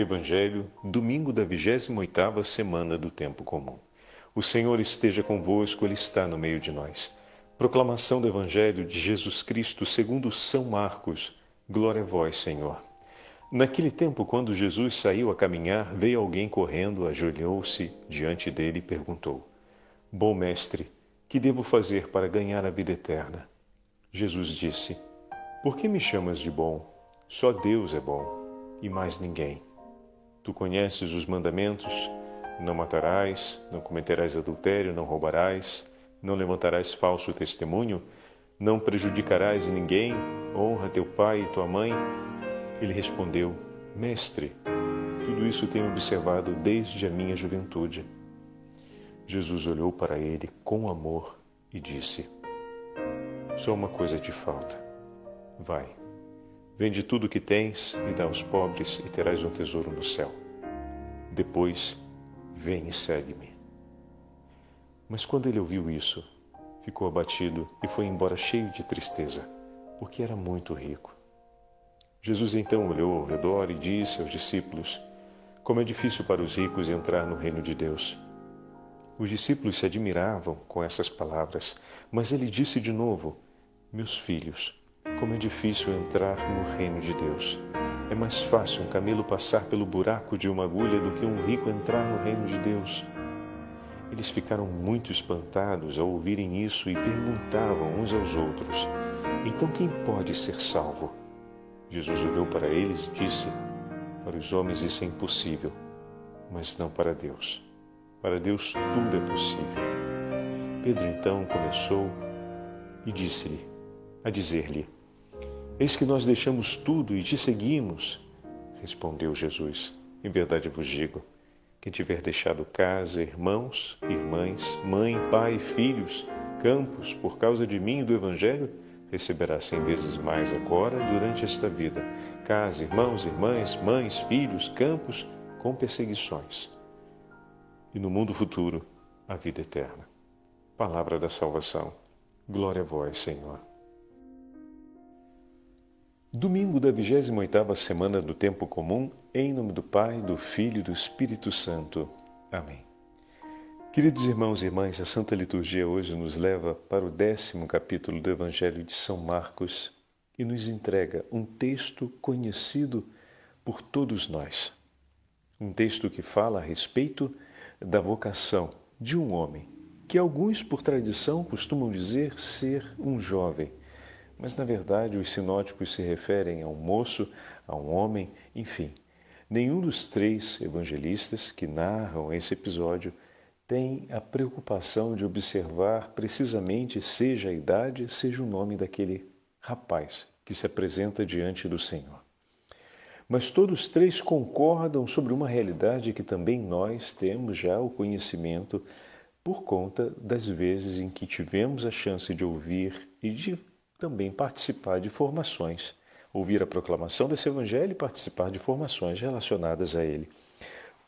Evangelho, domingo da 28ª semana do tempo comum. O Senhor esteja convosco, ele está no meio de nós. Proclamação do Evangelho de Jesus Cristo, segundo São Marcos. Glória a vós, Senhor. Naquele tempo, quando Jesus saiu a caminhar, veio alguém correndo, ajoelhou-se diante dele e perguntou: Bom mestre, que devo fazer para ganhar a vida eterna? Jesus disse: Por que me chamas de bom? Só Deus é bom e mais ninguém. Tu conheces os mandamentos: não matarás, não cometerás adultério, não roubarás, não levantarás falso testemunho, não prejudicarás ninguém, honra teu pai e tua mãe. Ele respondeu: Mestre, tudo isso tenho observado desde a minha juventude. Jesus olhou para ele com amor e disse: Só uma coisa te falta. Vai Vende tudo o que tens e dá aos pobres, e terás um tesouro no céu. Depois, vem e segue-me. Mas quando ele ouviu isso, ficou abatido e foi embora cheio de tristeza, porque era muito rico. Jesus então olhou ao redor e disse aos discípulos: Como é difícil para os ricos entrar no reino de Deus. Os discípulos se admiravam com essas palavras, mas ele disse de novo: Meus filhos, como é difícil entrar no reino de Deus. É mais fácil um camelo passar pelo buraco de uma agulha do que um rico entrar no reino de Deus. Eles ficaram muito espantados ao ouvirem isso e perguntavam uns aos outros: Então quem pode ser salvo? Jesus olhou para eles e disse: Para os homens isso é impossível, mas não para Deus. Para Deus tudo é possível. Pedro então começou e disse-lhe, a dizer-lhe: Eis que nós deixamos tudo e te seguimos. Respondeu Jesus: Em verdade vos digo: quem tiver deixado casa, irmãos, irmãs, mãe, pai, filhos, campos, por causa de mim e do Evangelho, receberá cem vezes mais agora durante esta vida. Casa, irmãos, irmãs, mães, filhos, campos, com perseguições. E no mundo futuro, a vida eterna. Palavra da salvação. Glória a vós, Senhor. Domingo da 28ª semana do tempo comum, em nome do Pai, do Filho e do Espírito Santo. Amém. Queridos irmãos e irmãs, a Santa Liturgia hoje nos leva para o décimo capítulo do Evangelho de São Marcos e nos entrega um texto conhecido por todos nós. Um texto que fala a respeito da vocação de um homem, que alguns, por tradição, costumam dizer ser um jovem mas na verdade os sinóticos se referem a um moço, a um homem, enfim. Nenhum dos três evangelistas que narram esse episódio tem a preocupação de observar precisamente seja a idade, seja o nome daquele rapaz que se apresenta diante do Senhor. Mas todos três concordam sobre uma realidade que também nós temos já o conhecimento por conta das vezes em que tivemos a chance de ouvir e de também participar de formações, ouvir a proclamação desse evangelho e participar de formações relacionadas a ele.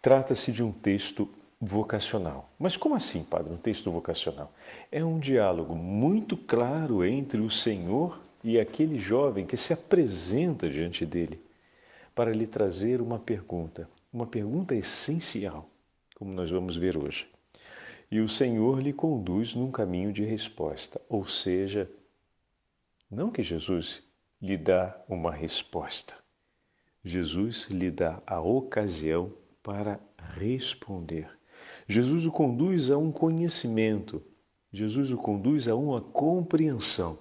Trata-se de um texto vocacional. Mas como assim, padre, um texto vocacional? É um diálogo muito claro entre o Senhor e aquele jovem que se apresenta diante dele para lhe trazer uma pergunta, uma pergunta essencial, como nós vamos ver hoje. E o Senhor lhe conduz num caminho de resposta, ou seja, não que Jesus lhe dá uma resposta. Jesus lhe dá a ocasião para responder. Jesus o conduz a um conhecimento. Jesus o conduz a uma compreensão.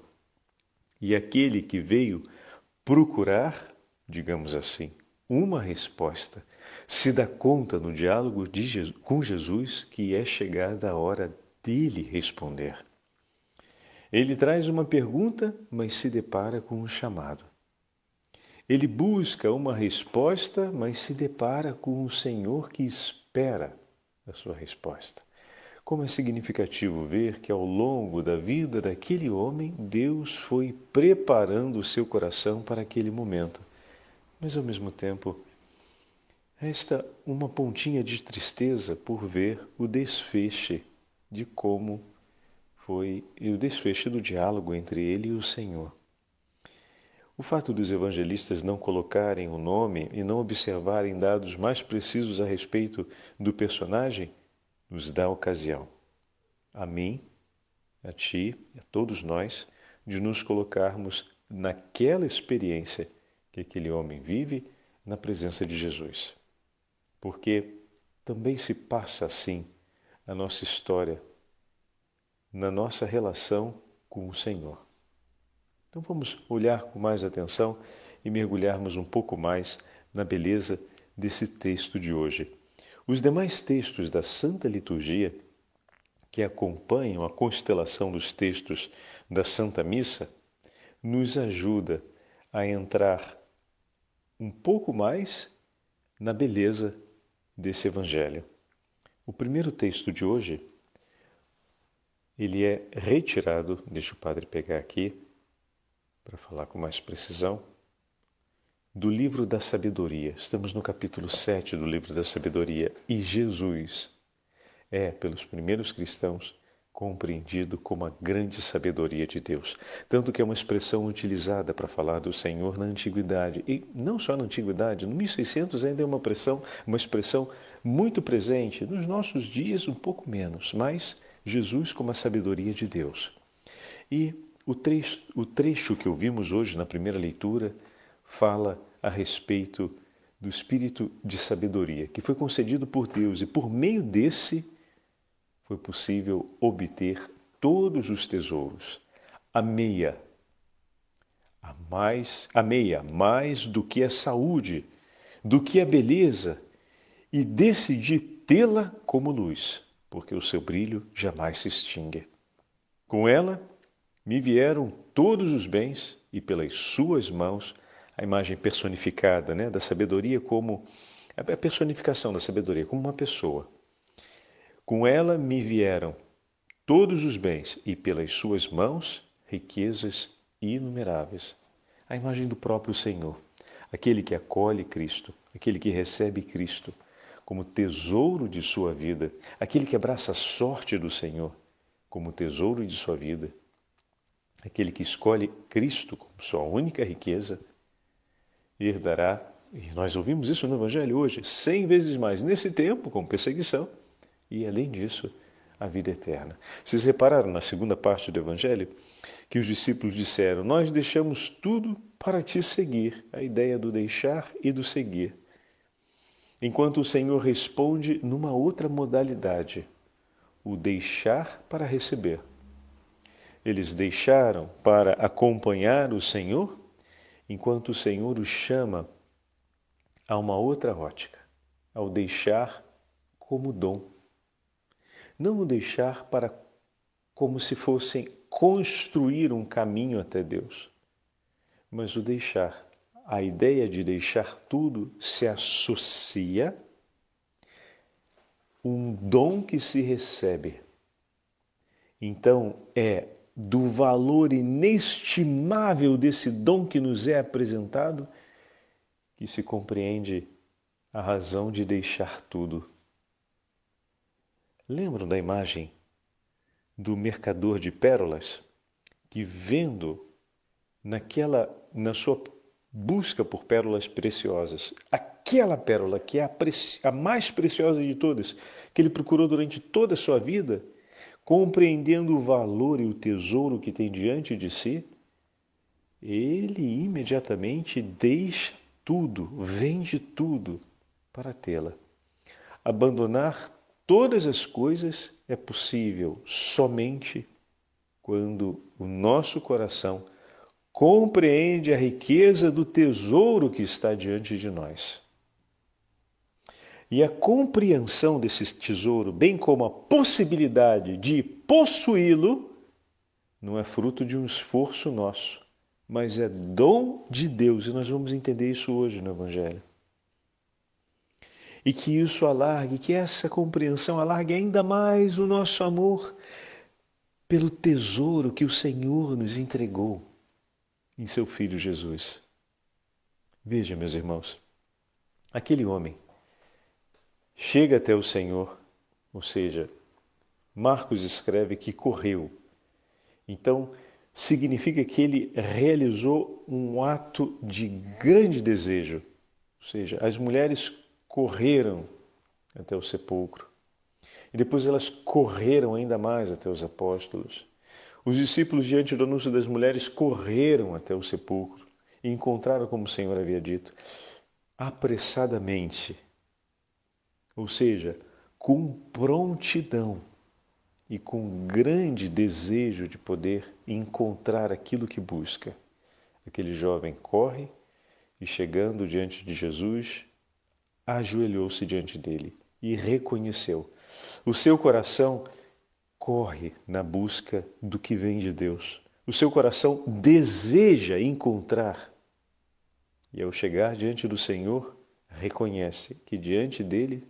E aquele que veio procurar, digamos assim, uma resposta, se dá conta no diálogo Jesus, com Jesus que é chegada a hora dele responder. Ele traz uma pergunta, mas se depara com um chamado. Ele busca uma resposta, mas se depara com um Senhor que espera a sua resposta. Como é significativo ver que ao longo da vida daquele homem, Deus foi preparando o seu coração para aquele momento. Mas ao mesmo tempo, resta uma pontinha de tristeza por ver o desfecho de como foi o desfecho do diálogo entre ele e o Senhor. O fato dos evangelistas não colocarem o nome e não observarem dados mais precisos a respeito do personagem nos dá ocasião, a mim, a ti, a todos nós, de nos colocarmos naquela experiência que aquele homem vive na presença de Jesus. Porque também se passa assim a nossa história na nossa relação com o Senhor. Então vamos olhar com mais atenção e mergulharmos um pouco mais na beleza desse texto de hoje. Os demais textos da Santa Liturgia que acompanham a constelação dos textos da Santa Missa nos ajuda a entrar um pouco mais na beleza desse evangelho. O primeiro texto de hoje ele é retirado, deixa o padre pegar aqui para falar com mais precisão do livro da sabedoria. Estamos no capítulo 7 do livro da sabedoria e Jesus é, pelos primeiros cristãos, compreendido como a grande sabedoria de Deus. Tanto que é uma expressão utilizada para falar do Senhor na antiguidade. E não só na antiguidade, no 1600 ainda é uma expressão, uma expressão muito presente, nos nossos dias um pouco menos, mas Jesus como a sabedoria de Deus. E o trecho, o trecho que ouvimos hoje na primeira leitura fala a respeito do espírito de sabedoria que foi concedido por Deus e por meio desse foi possível obter todos os tesouros. A meia, a mais, a meia mais do que a saúde, do que a beleza e decidi tê-la como luz, porque o seu brilho jamais se extingue. Com ela me vieram todos os bens e pelas suas mãos a imagem personificada né, da sabedoria como a personificação da sabedoria como uma pessoa. Com ela me vieram todos os bens e pelas suas mãos riquezas inumeráveis. A imagem do próprio Senhor, aquele que acolhe Cristo, aquele que recebe Cristo como tesouro de sua vida, aquele que abraça a sorte do Senhor como tesouro de sua vida, aquele que escolhe Cristo como sua única riqueza herdará, e nós ouvimos isso no Evangelho hoje, cem vezes mais nesse tempo, com perseguição, e além disso, a vida eterna. Vocês repararam na segunda parte do Evangelho que os discípulos disseram: Nós deixamos tudo para te seguir, a ideia do deixar e do seguir. Enquanto o Senhor responde numa outra modalidade, o deixar para receber. Eles deixaram para acompanhar o Senhor enquanto o Senhor os chama a uma outra ótica, ao deixar como dom. Não o deixar para como se fossem construir um caminho até Deus, mas o deixar. A ideia de deixar tudo se associa um dom que se recebe. Então é do valor inestimável desse dom que nos é apresentado, que se compreende a razão de deixar tudo. Lembram da imagem do mercador de pérolas que vendo naquela na sua busca por pérolas preciosas, aquela pérola que é a, a mais preciosa de todas, que ele procurou durante toda a sua vida, compreendendo o valor e o tesouro que tem diante de si, ele imediatamente deixa tudo, vende tudo para tê-la. Abandonar todas as coisas é possível somente quando o nosso coração compreende a riqueza do tesouro que está diante de nós. E a compreensão desse tesouro, bem como a possibilidade de possuí-lo, não é fruto de um esforço nosso, mas é dom de Deus. E nós vamos entender isso hoje no Evangelho. E que isso alargue, que essa compreensão alargue ainda mais o nosso amor pelo tesouro que o Senhor nos entregou em seu Filho Jesus. Veja, meus irmãos, aquele homem chega até o Senhor, ou seja, Marcos escreve que correu. Então, significa que ele realizou um ato de grande desejo. Ou seja, as mulheres correram até o sepulcro. E depois elas correram ainda mais até os apóstolos. Os discípulos, diante do anúncio das mulheres, correram até o sepulcro e encontraram como o Senhor havia dito, apressadamente. Ou seja, com prontidão e com grande desejo de poder encontrar aquilo que busca. Aquele jovem corre e, chegando diante de Jesus, ajoelhou-se diante dele e reconheceu. O seu coração corre na busca do que vem de Deus. O seu coração deseja encontrar. E ao chegar diante do Senhor, reconhece que diante dele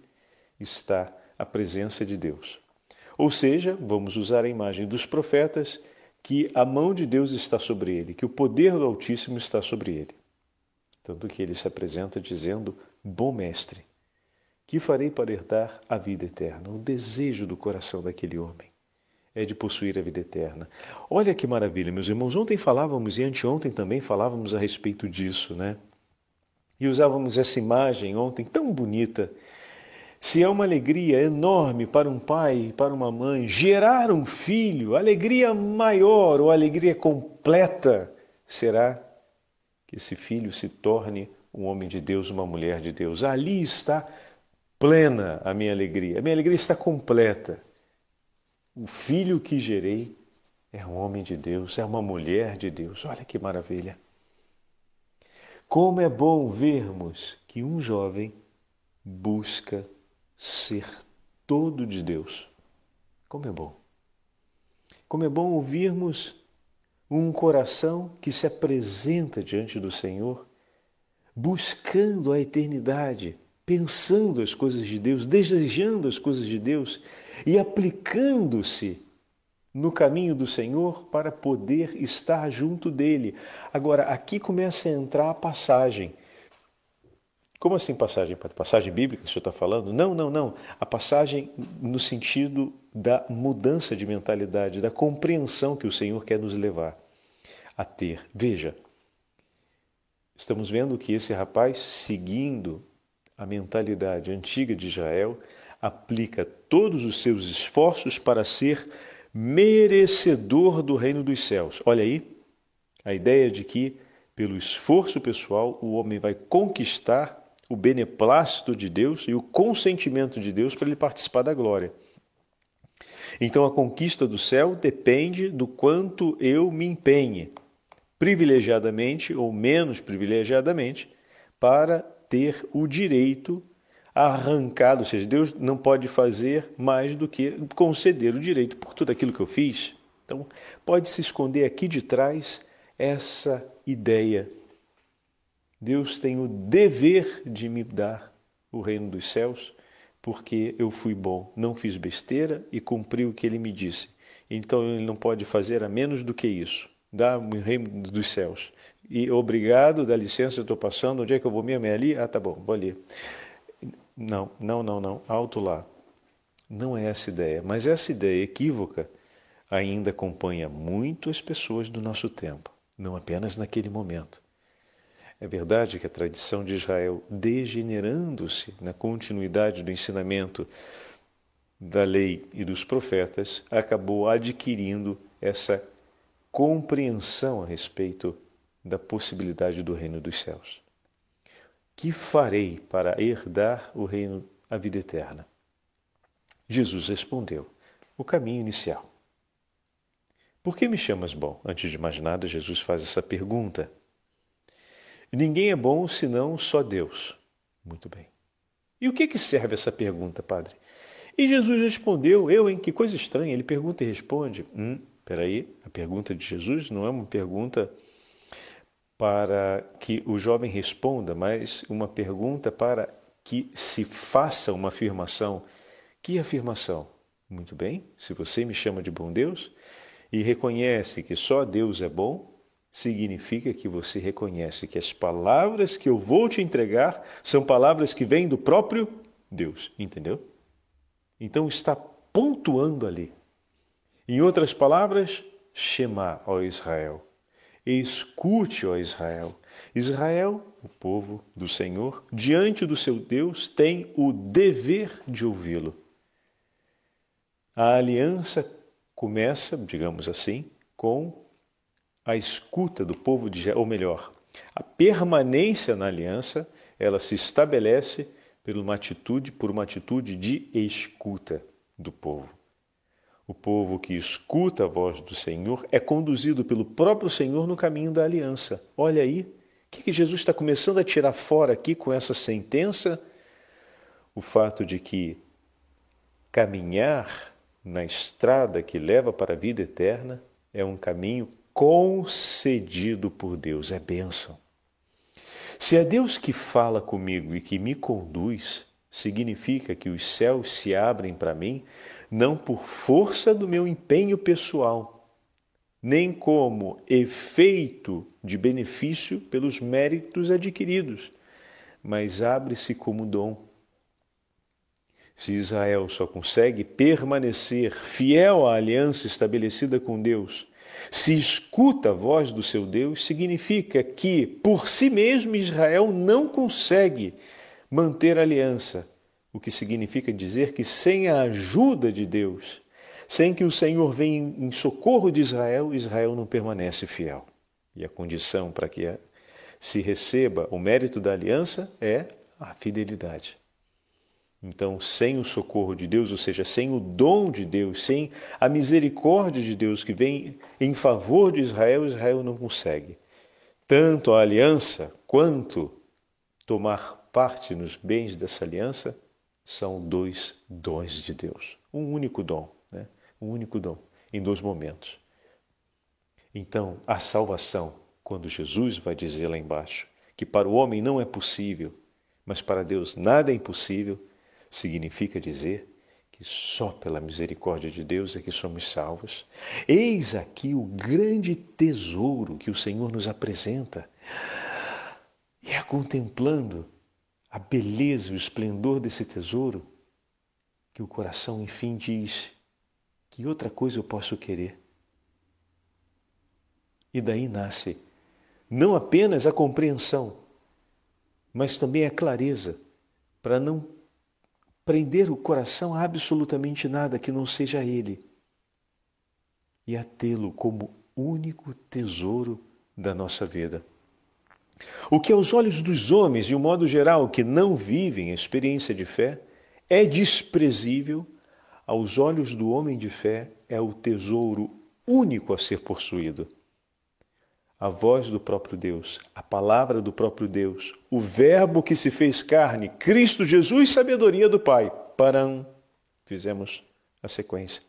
está a presença de Deus. Ou seja, vamos usar a imagem dos profetas, que a mão de Deus está sobre ele, que o poder do Altíssimo está sobre ele. Tanto que ele se apresenta dizendo: Bom mestre, que farei para herdar a vida eterna? O desejo do coração daquele homem é de possuir a vida eterna. Olha que maravilha, meus irmãos. Ontem falávamos e anteontem também falávamos a respeito disso, né? E usávamos essa imagem ontem tão bonita se é uma alegria enorme para um pai, para uma mãe, gerar um filho, alegria maior ou alegria completa será que esse filho se torne um homem de Deus, uma mulher de Deus. Ali está plena a minha alegria, a minha alegria está completa. O filho que gerei é um homem de Deus, é uma mulher de Deus. Olha que maravilha. Como é bom vermos que um jovem busca ser todo de Deus. Como é bom. Como é bom ouvirmos um coração que se apresenta diante do Senhor, buscando a eternidade, pensando as coisas de Deus, desejando as coisas de Deus e aplicando-se no caminho do Senhor para poder estar junto dele. Agora, aqui começa a entrar a passagem como assim passagem? Passagem bíblica que o senhor está falando? Não, não, não. A passagem no sentido da mudança de mentalidade, da compreensão que o Senhor quer nos levar a ter. Veja, estamos vendo que esse rapaz, seguindo a mentalidade antiga de Israel, aplica todos os seus esforços para ser merecedor do reino dos céus. Olha aí, a ideia de que, pelo esforço pessoal, o homem vai conquistar o beneplácito de Deus e o consentimento de Deus para ele participar da glória. Então a conquista do céu depende do quanto eu me empenhe, privilegiadamente ou menos privilegiadamente, para ter o direito arrancado, ou seja, Deus não pode fazer mais do que conceder o direito por tudo aquilo que eu fiz. Então, pode se esconder aqui de trás essa ideia Deus tem o dever de me dar o reino dos céus, porque eu fui bom, não fiz besteira e cumpri o que ele me disse. Então ele não pode fazer a menos do que isso. Dá o reino dos céus. E obrigado, dá licença, estou passando. Onde é que eu vou mesmo? É ali? Ah, tá bom, vou ali. Não, não, não, não. Alto lá. Não é essa ideia. Mas essa ideia equívoca ainda acompanha muito as pessoas do nosso tempo, não apenas naquele momento. É verdade que a tradição de Israel, degenerando-se na continuidade do ensinamento da lei e dos profetas, acabou adquirindo essa compreensão a respeito da possibilidade do reino dos céus. Que farei para herdar o reino, a vida eterna? Jesus respondeu: o caminho inicial. Por que me chamas bom? Antes de mais nada, Jesus faz essa pergunta. Ninguém é bom senão só Deus. Muito bem. E o que, que serve essa pergunta, padre? E Jesus respondeu, eu, hein? Que coisa estranha. Ele pergunta e responde. Hum, peraí, a pergunta de Jesus não é uma pergunta para que o jovem responda, mas uma pergunta para que se faça uma afirmação. Que afirmação? Muito bem, se você me chama de bom Deus e reconhece que só Deus é bom, significa que você reconhece que as palavras que eu vou te entregar são palavras que vêm do próprio Deus, entendeu? Então está pontuando ali. Em outras palavras, Shema, ó Israel. Escute, ó Israel. Israel, o povo do Senhor, diante do seu Deus, tem o dever de ouvi-lo. A aliança começa, digamos assim, com a escuta do povo de ou melhor, a permanência na aliança, ela se estabelece por uma atitude, por uma atitude de escuta do povo. O povo que escuta a voz do Senhor é conduzido pelo próprio Senhor no caminho da aliança. Olha aí, o que Jesus está começando a tirar fora aqui com essa sentença? O fato de que caminhar na estrada que leva para a vida eterna é um caminho concedido por Deus, é bênção. Se é Deus que fala comigo e que me conduz, significa que os céus se abrem para mim não por força do meu empenho pessoal, nem como efeito de benefício pelos méritos adquiridos, mas abre-se como dom. Se Israel só consegue permanecer fiel à aliança estabelecida com Deus, se escuta a voz do seu Deus, significa que, por si mesmo, Israel não consegue manter a aliança o que significa dizer que sem a ajuda de Deus, sem que o Senhor venha em socorro de Israel, Israel não permanece fiel. E a condição para que se receba o mérito da aliança é a fidelidade. Então, sem o socorro de Deus, ou seja, sem o dom de Deus, sem a misericórdia de Deus que vem em favor de Israel, Israel não consegue. Tanto a aliança quanto tomar parte nos bens dessa aliança são dois dons de Deus. Um único dom, né? um único dom, em dois momentos. Então, a salvação, quando Jesus vai dizer lá embaixo que para o homem não é possível, mas para Deus nada é impossível, significa dizer que só pela misericórdia de Deus é que somos salvos. Eis aqui o grande tesouro que o Senhor nos apresenta. E é contemplando a beleza, o esplendor desse tesouro, que o coração enfim diz: que outra coisa eu posso querer? E daí nasce não apenas a compreensão, mas também a clareza, para não prender o coração a absolutamente nada que não seja Ele, e a tê-lo como único tesouro da nossa vida. O que aos olhos dos homens, de um modo geral, que não vivem a experiência de fé, é desprezível, aos olhos do homem de fé é o tesouro único a ser possuído. A voz do próprio Deus, a palavra do próprio Deus, o Verbo que se fez carne, Cristo Jesus, sabedoria do Pai. Param, fizemos a sequência.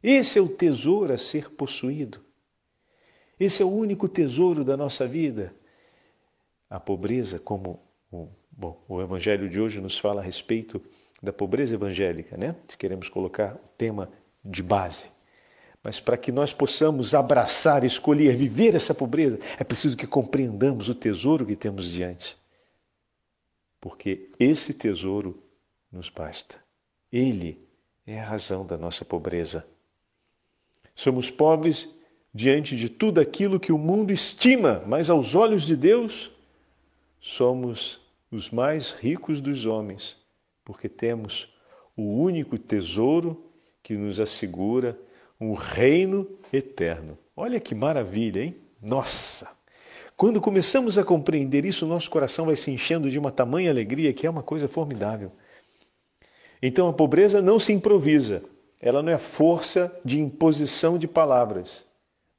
Esse é o tesouro a ser possuído. Esse é o único tesouro da nossa vida a pobreza, como o, bom, o Evangelho de hoje nos fala a respeito da pobreza evangélica, né? Se queremos colocar o tema de base. Mas para que nós possamos abraçar, escolher, viver essa pobreza, é preciso que compreendamos o tesouro que temos diante. Porque esse tesouro nos basta. Ele é a razão da nossa pobreza. Somos pobres diante de tudo aquilo que o mundo estima, mas aos olhos de Deus somos os mais ricos dos homens, porque temos o único tesouro que nos assegura um reino eterno. Olha que maravilha, hein? Nossa! Quando começamos a compreender isso, nosso coração vai se enchendo de uma tamanha alegria que é uma coisa formidável. Então a pobreza não se improvisa, ela não é força de imposição de palavras,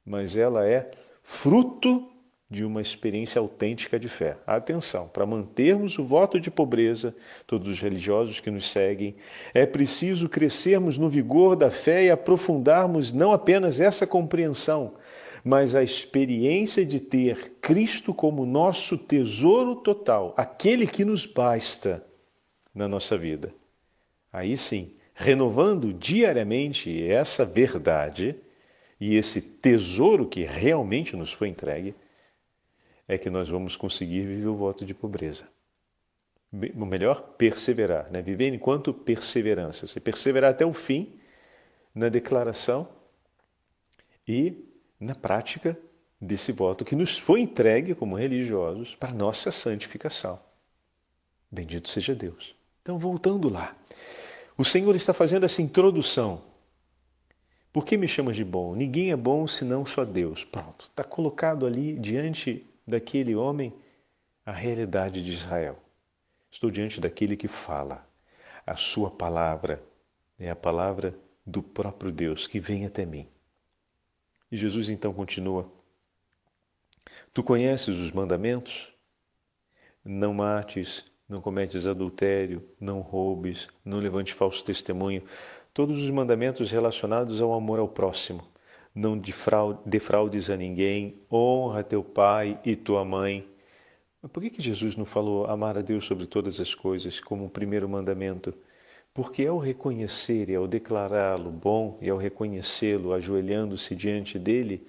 mas ela é fruto de uma experiência autêntica de fé. Atenção, para mantermos o voto de pobreza, todos os religiosos que nos seguem, é preciso crescermos no vigor da fé e aprofundarmos não apenas essa compreensão, mas a experiência de ter Cristo como nosso tesouro total, aquele que nos basta na nossa vida. Aí sim, renovando diariamente essa verdade e esse tesouro que realmente nos foi entregue, é que nós vamos conseguir viver o voto de pobreza. O melhor, perseverar, né? viver enquanto perseverança. Você perseverar até o fim na declaração e na prática desse voto que nos foi entregue como religiosos para nossa santificação. Bendito seja Deus. Então, voltando lá, o Senhor está fazendo essa introdução. Por que me chamas de bom? Ninguém é bom senão só Deus. Pronto, está colocado ali diante daquele homem a realidade de Israel. Estou diante daquele que fala. A sua palavra é a palavra do próprio Deus que vem até mim. E Jesus então continua: Tu conheces os mandamentos? Não mates, não cometes adultério, não roubes, não levante falso testemunho. Todos os mandamentos relacionados ao amor ao próximo. Não defraudes a ninguém, honra teu pai e tua mãe. Mas por que, que Jesus não falou amar a Deus sobre todas as coisas como o primeiro mandamento? Porque ao reconhecer e ao declará-lo bom e ao reconhecê-lo ajoelhando-se diante dele,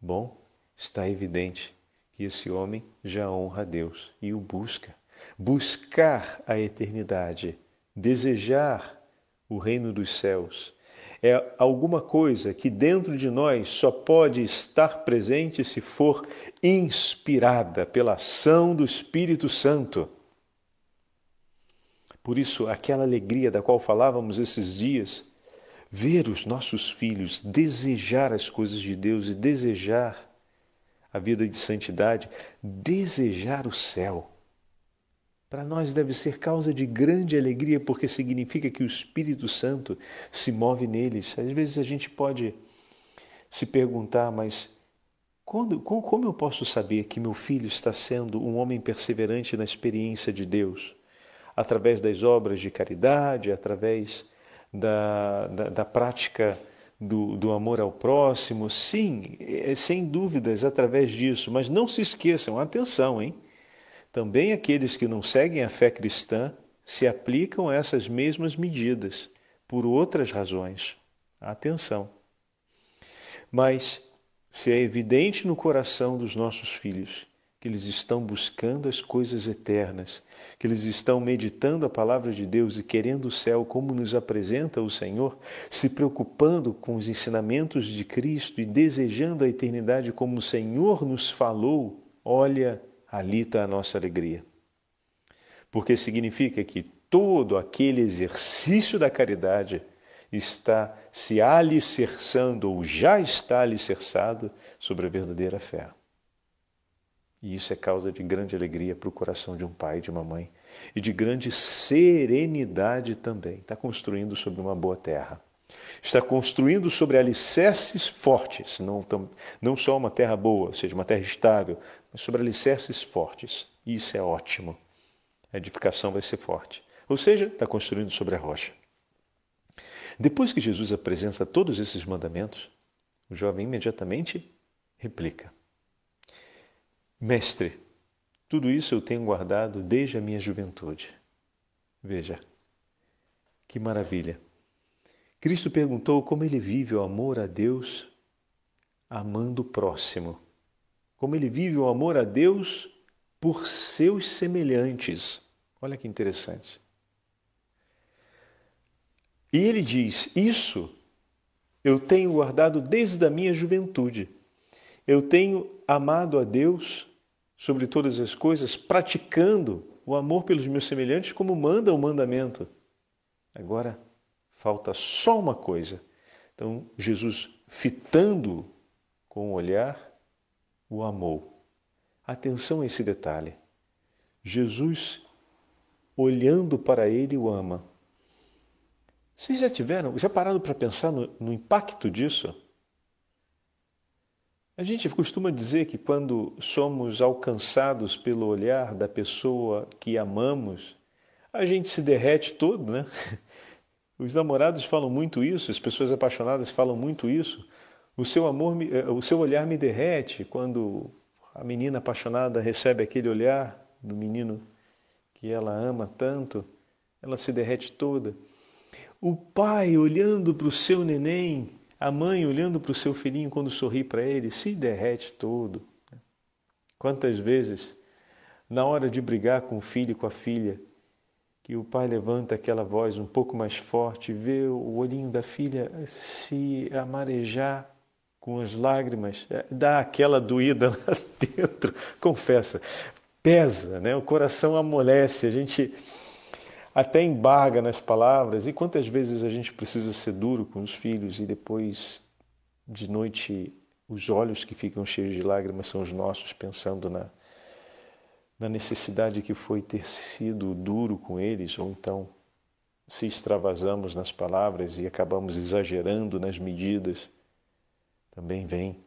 bom, está evidente que esse homem já honra a Deus e o busca. Buscar a eternidade, desejar o reino dos céus, é alguma coisa que dentro de nós só pode estar presente se for inspirada pela ação do Espírito Santo. Por isso, aquela alegria da qual falávamos esses dias, ver os nossos filhos desejar as coisas de Deus e desejar a vida de santidade, desejar o céu. Para nós deve ser causa de grande alegria, porque significa que o Espírito Santo se move neles. Às vezes a gente pode se perguntar, mas quando, como eu posso saber que meu filho está sendo um homem perseverante na experiência de Deus? através das obras de caridade, através da, da, da prática do, do, amor ao próximo, sim, é, sem dúvidas, através disso, mas não se esqueçam, atenção, hein? Também aqueles que não seguem a fé cristã se aplicam a essas mesmas medidas, por outras razões. Atenção. Mas se é evidente no coração dos nossos filhos que eles estão buscando as coisas eternas, que eles estão meditando a palavra de Deus e querendo o céu como nos apresenta o Senhor, se preocupando com os ensinamentos de Cristo e desejando a eternidade como o Senhor nos falou, olha, ali está a nossa alegria. Porque significa que todo aquele exercício da caridade está se alicerçando ou já está alicerçado sobre a verdadeira fé. E isso é causa de grande alegria para o coração de um pai e de uma mãe. E de grande serenidade também. Está construindo sobre uma boa terra. Está construindo sobre alicerces fortes, não, não só uma terra boa, ou seja, uma terra estável, mas sobre alicerces fortes. E isso é ótimo. A edificação vai ser forte. Ou seja, está construindo sobre a rocha. Depois que Jesus apresenta todos esses mandamentos, o jovem imediatamente replica: Mestre, tudo isso eu tenho guardado desde a minha juventude. Veja, que maravilha. Cristo perguntou como ele vive o amor a Deus amando o próximo. Como ele vive o amor a Deus por seus semelhantes. Olha que interessante. E ele diz: Isso eu tenho guardado desde a minha juventude. Eu tenho amado a Deus sobre todas as coisas, praticando o amor pelos meus semelhantes como manda o mandamento. Agora falta só uma coisa. Então, Jesus, fitando com o olhar, o amou. Atenção a esse detalhe. Jesus, olhando para ele, o ama. Vocês já tiveram, já pararam para pensar no, no impacto disso? A gente costuma dizer que quando somos alcançados pelo olhar da pessoa que amamos, a gente se derrete todo, né? Os namorados falam muito isso, as pessoas apaixonadas falam muito isso. O seu amor, eh, o seu olhar me derrete quando a menina apaixonada recebe aquele olhar do menino que ela ama tanto, ela se derrete toda. O pai olhando para o seu neném a mãe, olhando para o seu filhinho quando sorri para ele, se derrete todo. Quantas vezes, na hora de brigar com o filho e com a filha, que o pai levanta aquela voz um pouco mais forte, vê o olhinho da filha se amarejar com as lágrimas, é, dá aquela doída lá dentro, confessa, pesa, né? o coração amolece, a gente até embarga nas palavras. E quantas vezes a gente precisa ser duro com os filhos e depois de noite os olhos que ficam cheios de lágrimas são os nossos, pensando na, na necessidade que foi ter sido duro com eles, ou então se extravasamos nas palavras e acabamos exagerando nas medidas também vem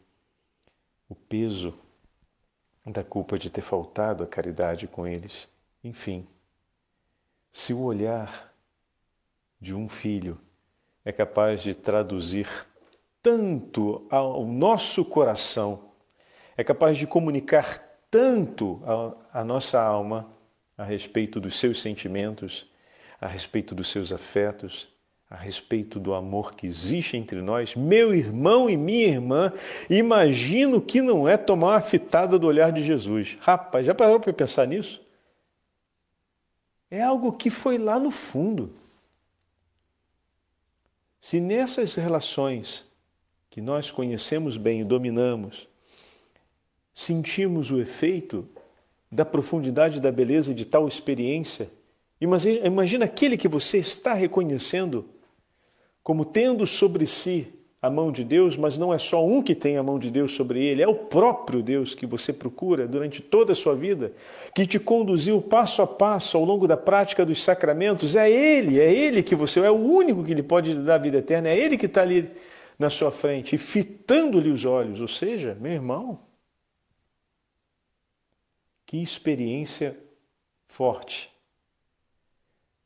o peso da culpa de ter faltado a caridade com eles. Enfim, se o olhar de um filho é capaz de traduzir tanto ao nosso coração, é capaz de comunicar tanto à nossa alma a respeito dos seus sentimentos, a respeito dos seus afetos, a respeito do amor que existe entre nós, meu irmão e minha irmã, imagino que não é tomar uma fitada do olhar de Jesus. Rapaz, já parou para pensar nisso? É algo que foi lá no fundo. Se nessas relações que nós conhecemos bem e dominamos, sentimos o efeito da profundidade da beleza de tal experiência, imagina, imagina aquele que você está reconhecendo como tendo sobre si a mão de Deus, mas não é só um que tem a mão de Deus sobre ele, é o próprio Deus que você procura durante toda a sua vida, que te conduziu passo a passo ao longo da prática dos sacramentos. É Ele, é Ele que você é o único que lhe pode dar a vida eterna, é Ele que está ali na sua frente, fitando-lhe os olhos. Ou seja, meu irmão, que experiência forte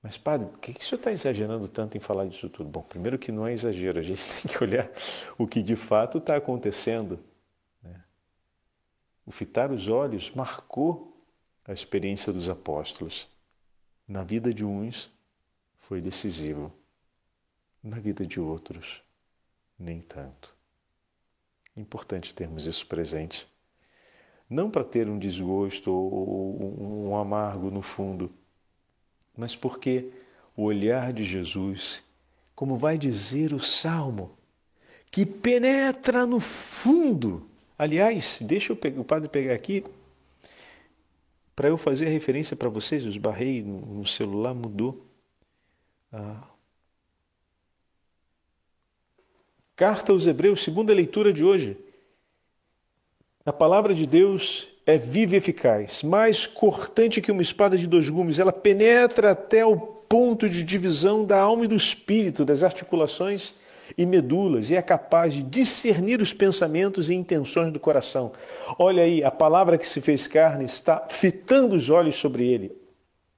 mas, padre, por que, que o senhor está exagerando tanto em falar disso tudo? Bom, primeiro que não é exagero, a gente tem que olhar o que de fato está acontecendo. Né? O fitar os olhos marcou a experiência dos apóstolos. Na vida de uns foi decisivo, na vida de outros, nem tanto. Importante termos isso presente. Não para ter um desgosto ou um amargo no fundo, mas porque o olhar de Jesus, como vai dizer o salmo, que penetra no fundo. Aliás, deixa o padre pegar aqui para eu fazer a referência para vocês. Eu esbarrei no celular, mudou. Ah. Carta aos Hebreus, segunda leitura de hoje. A palavra de Deus é viva e eficaz, mais cortante que uma espada de dois gumes. Ela penetra até o ponto de divisão da alma e do espírito, das articulações e medulas, e é capaz de discernir os pensamentos e intenções do coração. Olha aí, a palavra que se fez carne está fitando os olhos sobre ele.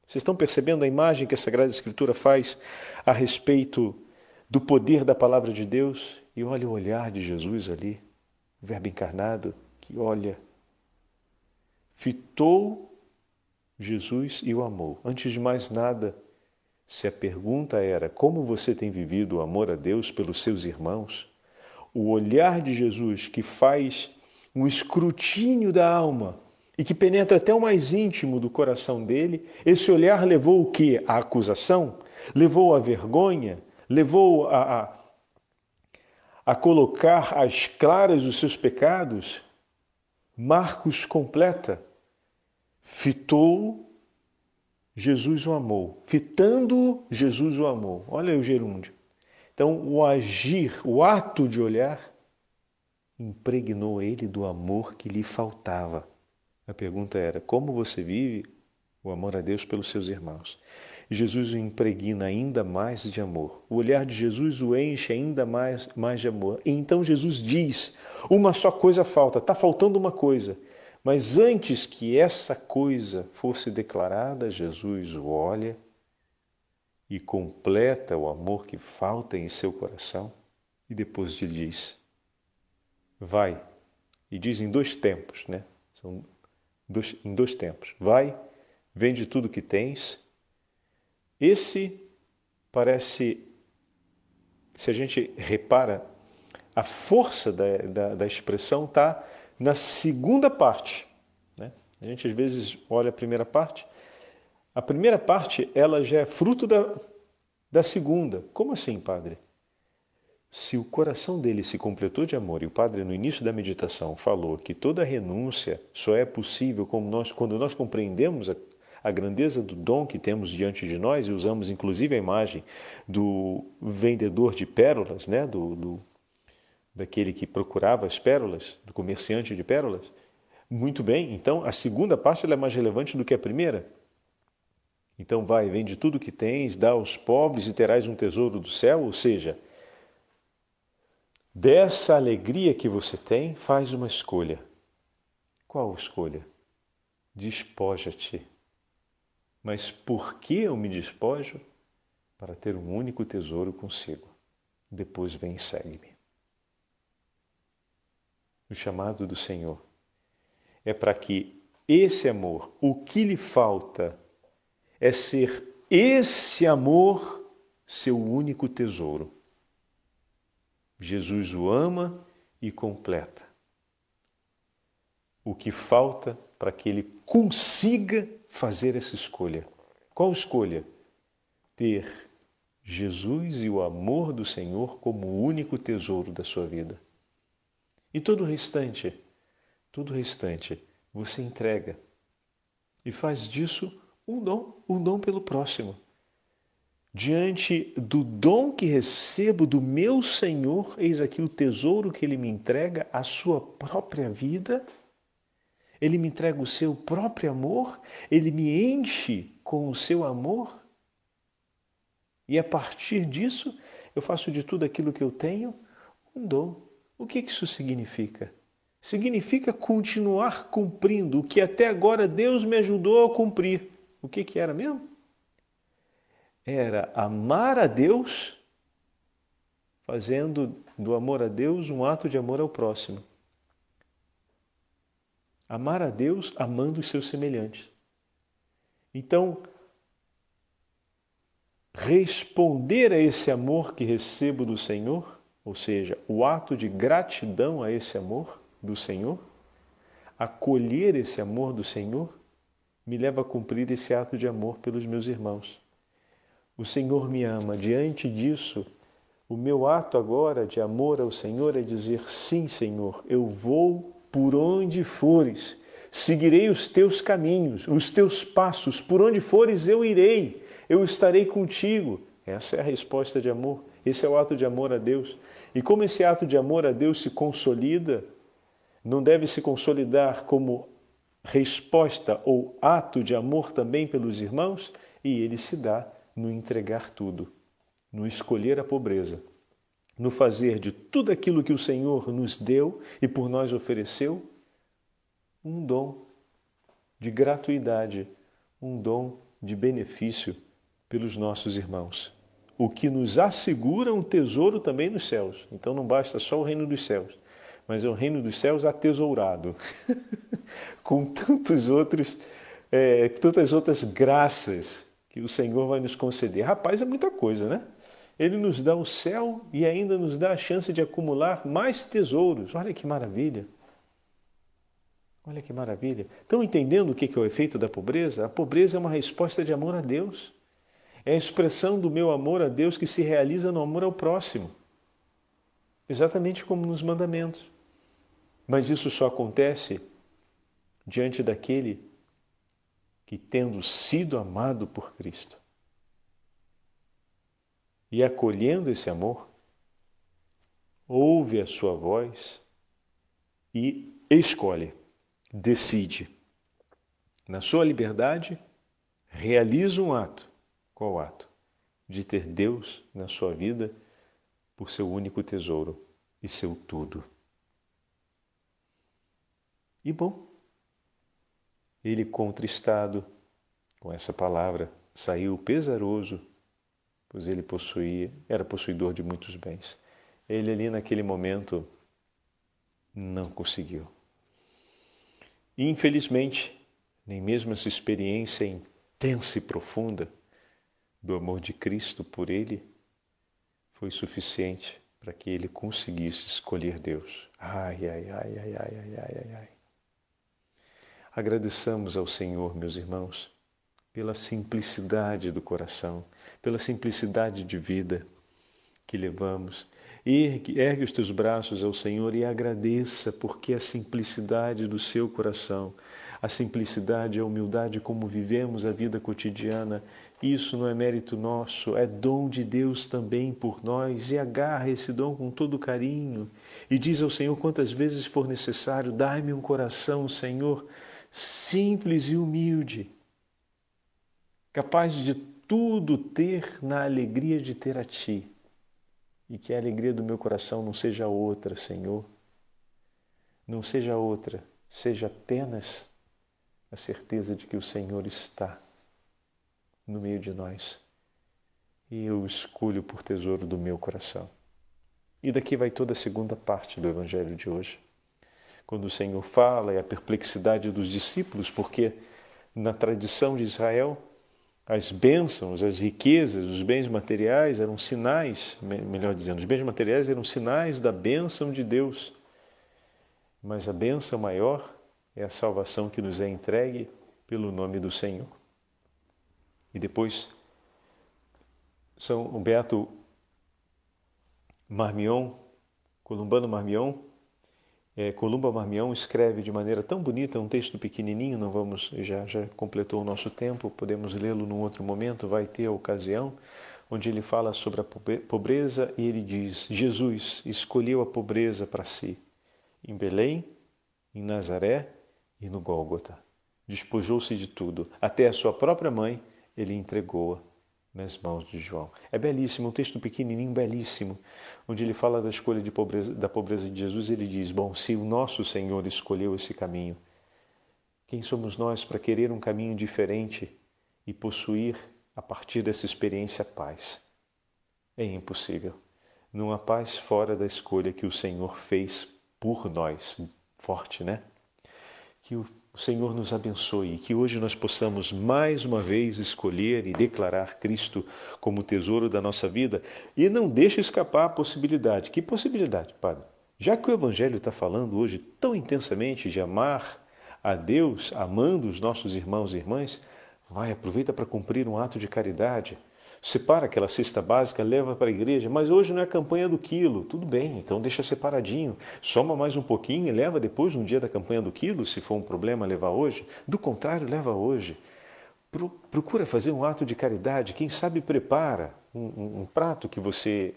Vocês estão percebendo a imagem que a Sagrada Escritura faz a respeito do poder da palavra de Deus? E olha o olhar de Jesus ali, o Verbo encarnado, que olha fitou Jesus e o amou. Antes de mais nada, se a pergunta era como você tem vivido o amor a Deus pelos seus irmãos, o olhar de Jesus que faz um escrutínio da alma e que penetra até o mais íntimo do coração dele, esse olhar levou o que? A acusação? Levou a vergonha? Levou a, a, a colocar às claras os seus pecados? Marcos completa Fitou, Jesus o amou. Fitando, Jesus o amou. Olha o gerúndio. Então, o agir, o ato de olhar, impregnou ele do amor que lhe faltava. A pergunta era: como você vive o amor a Deus pelos seus irmãos? Jesus o impregna ainda mais de amor. O olhar de Jesus o enche ainda mais, mais de amor. E então Jesus diz: uma só coisa falta, está faltando uma coisa. Mas antes que essa coisa fosse declarada, Jesus o olha e completa o amor que falta em seu coração e depois lhe diz: Vai. E diz em dois tempos, né? São dois, em dois tempos. Vai, vende tudo que tens. Esse parece, se a gente repara, a força da, da, da expressão está na segunda parte. Né? A gente às vezes olha a primeira parte. A primeira parte ela já é fruto da, da segunda. Como assim, padre? se o coração dele se completou de amor, e o padre no início da meditação falou que toda renúncia só é possível nós, quando nós compreendemos a, a, grandeza do dom que temos diante de nós, e usamos inclusive a imagem do vendedor de pérolas, né? do, do daquele que procurava as pérolas, do comerciante de pérolas. Muito bem, então a segunda parte é mais relevante do que a primeira. Então vai, vende tudo que tens, dá aos pobres e terás um tesouro do céu, ou seja, Dessa alegria que você tem, faz uma escolha. Qual escolha? Despoja-te. Mas por que eu me despojo? Para ter um único tesouro consigo. Depois vem e segue-me. O chamado do Senhor é para que esse amor, o que lhe falta é ser esse amor seu único tesouro. Jesus o ama e completa. O que falta para que ele consiga fazer essa escolha? Qual escolha? Ter Jesus e o amor do Senhor como o único tesouro da sua vida. E todo o restante, todo o restante, você entrega e faz disso um dom, um dom pelo próximo diante do dom que recebo do meu Senhor, eis aqui o tesouro que ele me entrega, a sua própria vida. Ele me entrega o seu próprio amor, ele me enche com o seu amor. E a partir disso, eu faço de tudo aquilo que eu tenho um dom. O que isso significa? Significa continuar cumprindo o que até agora Deus me ajudou a cumprir. O que, que era mesmo? era amar a Deus, fazendo do amor a Deus um ato de amor ao próximo. Amar a Deus amando os seus semelhantes. Então, responder a esse amor que recebo do Senhor, ou seja, o ato de gratidão a esse amor do Senhor, acolher esse amor do Senhor, me leva a cumprir esse ato de amor pelos meus irmãos. O Senhor me ama. Diante disso, o meu ato agora de amor ao Senhor é dizer: sim, Senhor, eu vou por onde fores, seguirei os teus caminhos, os teus passos, por onde fores eu irei, eu estarei contigo. Essa é a resposta de amor, esse é o ato de amor a Deus. E como esse ato de amor a Deus se consolida, não deve se consolidar como resposta ou ato de amor também pelos irmãos, e ele se dá no entregar tudo, no escolher a pobreza, no fazer de tudo aquilo que o Senhor nos deu e por nós ofereceu um dom de gratuidade, um dom de benefício pelos nossos irmãos. O que nos assegura um tesouro também nos céus. Então não basta só o reino dos céus, mas é o reino dos céus atesourado, com tantos outros, é, tantas outras graças que o Senhor vai nos conceder. Rapaz, é muita coisa, né? Ele nos dá o céu e ainda nos dá a chance de acumular mais tesouros. Olha que maravilha! Olha que maravilha. Estão entendendo o que é o efeito da pobreza? A pobreza é uma resposta de amor a Deus. É a expressão do meu amor a Deus que se realiza no amor ao próximo. Exatamente como nos mandamentos. Mas isso só acontece diante daquele que, tendo sido amado por Cristo e acolhendo esse amor, ouve a sua voz e escolhe, decide. Na sua liberdade, realiza um ato. Qual ato? De ter Deus na sua vida por seu único tesouro e seu tudo. E bom, ele, contristado com essa palavra, saiu pesaroso, pois ele possuía, era possuidor de muitos bens. Ele ali naquele momento não conseguiu. Infelizmente, nem mesmo essa experiência intensa e profunda do amor de Cristo por ele foi suficiente para que ele conseguisse escolher Deus. Ai, ai, ai, ai, ai, ai, ai, ai. Agradeçamos ao Senhor, meus irmãos, pela simplicidade do coração, pela simplicidade de vida que levamos Ergue, ergue os teus braços ao Senhor e agradeça, porque a simplicidade do seu coração, a simplicidade e a humildade como vivemos a vida cotidiana, isso não é mérito nosso, é dom de Deus também por nós. E agarra esse dom com todo carinho e diz ao Senhor quantas vezes for necessário: dai-me um coração, Senhor, simples e humilde, capaz de tudo ter na alegria de ter a Ti e que a alegria do meu coração não seja outra, Senhor. Não seja outra, seja apenas a certeza de que o Senhor está no meio de nós e eu escolho por tesouro do meu coração. E daqui vai toda a segunda parte do Evangelho de hoje, quando o Senhor fala e a perplexidade dos discípulos, porque na tradição de Israel as bênçãos, as riquezas, os bens materiais eram sinais, melhor dizendo, os bens materiais eram sinais da bênção de Deus. Mas a bênção maior é a salvação que nos é entregue pelo nome do Senhor. E depois, São Beato Marmion, Columbano Marmion, é, Columba Marmião escreve de maneira tão bonita um texto pequenininho, não vamos já já completou o nosso tempo, podemos lê-lo num outro momento, vai ter a ocasião, onde ele fala sobre a pobreza e ele diz: Jesus escolheu a pobreza para si em Belém, em Nazaré e no Gólgota. Despojou-se de tudo, até a sua própria mãe ele entregou-a nas mãos de João. É belíssimo, um texto pequenininho, belíssimo, onde ele fala da escolha de pobreza, da pobreza de Jesus. Ele diz: Bom, se o nosso Senhor escolheu esse caminho, quem somos nós para querer um caminho diferente e possuir, a partir dessa experiência, paz? É impossível. Não há paz fora da escolha que o Senhor fez por nós. Forte, né? Que o o Senhor nos abençoe e que hoje nós possamos mais uma vez escolher e declarar Cristo como tesouro da nossa vida e não deixe escapar a possibilidade. Que possibilidade, Padre? Já que o Evangelho está falando hoje tão intensamente de amar a Deus, amando os nossos irmãos e irmãs, vai, aproveita para cumprir um ato de caridade separa aquela cesta básica, leva para a igreja, mas hoje não é a campanha do quilo. Tudo bem, então deixa separadinho. Soma mais um pouquinho e leva depois no dia da campanha do quilo, se for um problema levar hoje. Do contrário, leva hoje. Procura fazer um ato de caridade. Quem sabe prepara um, um, um prato que você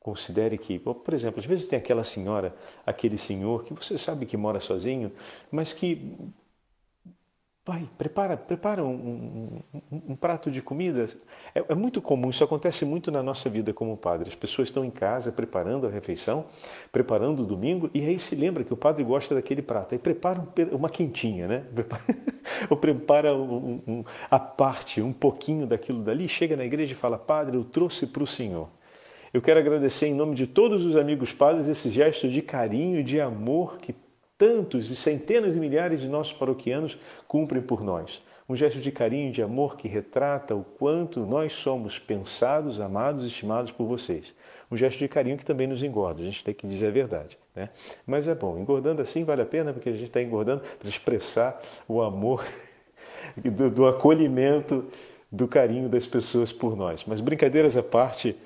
considere que, por exemplo, às vezes tem aquela senhora, aquele senhor que você sabe que mora sozinho, mas que Pai, prepara, prepara um, um, um prato de comida. É, é, muito comum, isso acontece muito na nossa vida como padre. As pessoas estão em casa preparando a refeição, preparando o domingo, e aí se lembra que o padre gosta daquele prato. Aí prepara uma quentinha, né? Ou prepara um, a parte, um pouquinho daquilo dali, chega na igreja e fala: Padre, eu trouxe para o Senhor. Eu quero agradecer em nome de todos os amigos padres esse gesto de carinho de amor que tantos e centenas e milhares de nossos paroquianos cumprem por nós. Um gesto de carinho e de amor que retrata o quanto nós somos pensados, amados, estimados por vocês. Um gesto de carinho que também nos engorda, a gente tem que dizer a verdade. Né? Mas é bom, engordando assim vale a pena, porque a gente está engordando para expressar o amor do, do acolhimento, do carinho das pessoas por nós. Mas brincadeiras à parte,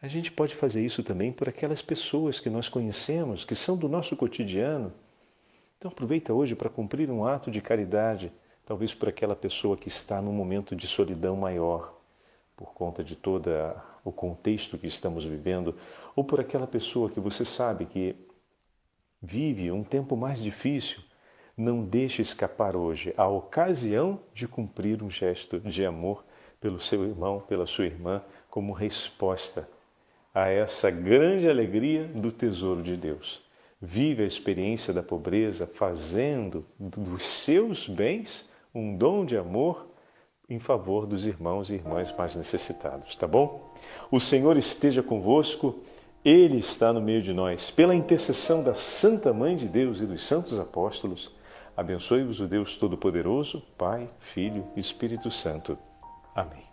a gente pode fazer isso também por aquelas pessoas que nós conhecemos, que são do nosso cotidiano, então aproveita hoje para cumprir um ato de caridade, talvez por aquela pessoa que está num momento de solidão maior, por conta de todo o contexto que estamos vivendo, ou por aquela pessoa que você sabe que vive um tempo mais difícil. Não deixe escapar hoje a ocasião de cumprir um gesto de amor pelo seu irmão, pela sua irmã, como resposta a essa grande alegria do tesouro de Deus vive a experiência da pobreza, fazendo dos seus bens um dom de amor em favor dos irmãos e irmãs mais necessitados, tá bom? O Senhor esteja convosco, Ele está no meio de nós. Pela intercessão da Santa Mãe de Deus e dos santos apóstolos, abençoe-vos o Deus Todo-Poderoso, Pai, Filho e Espírito Santo. Amém.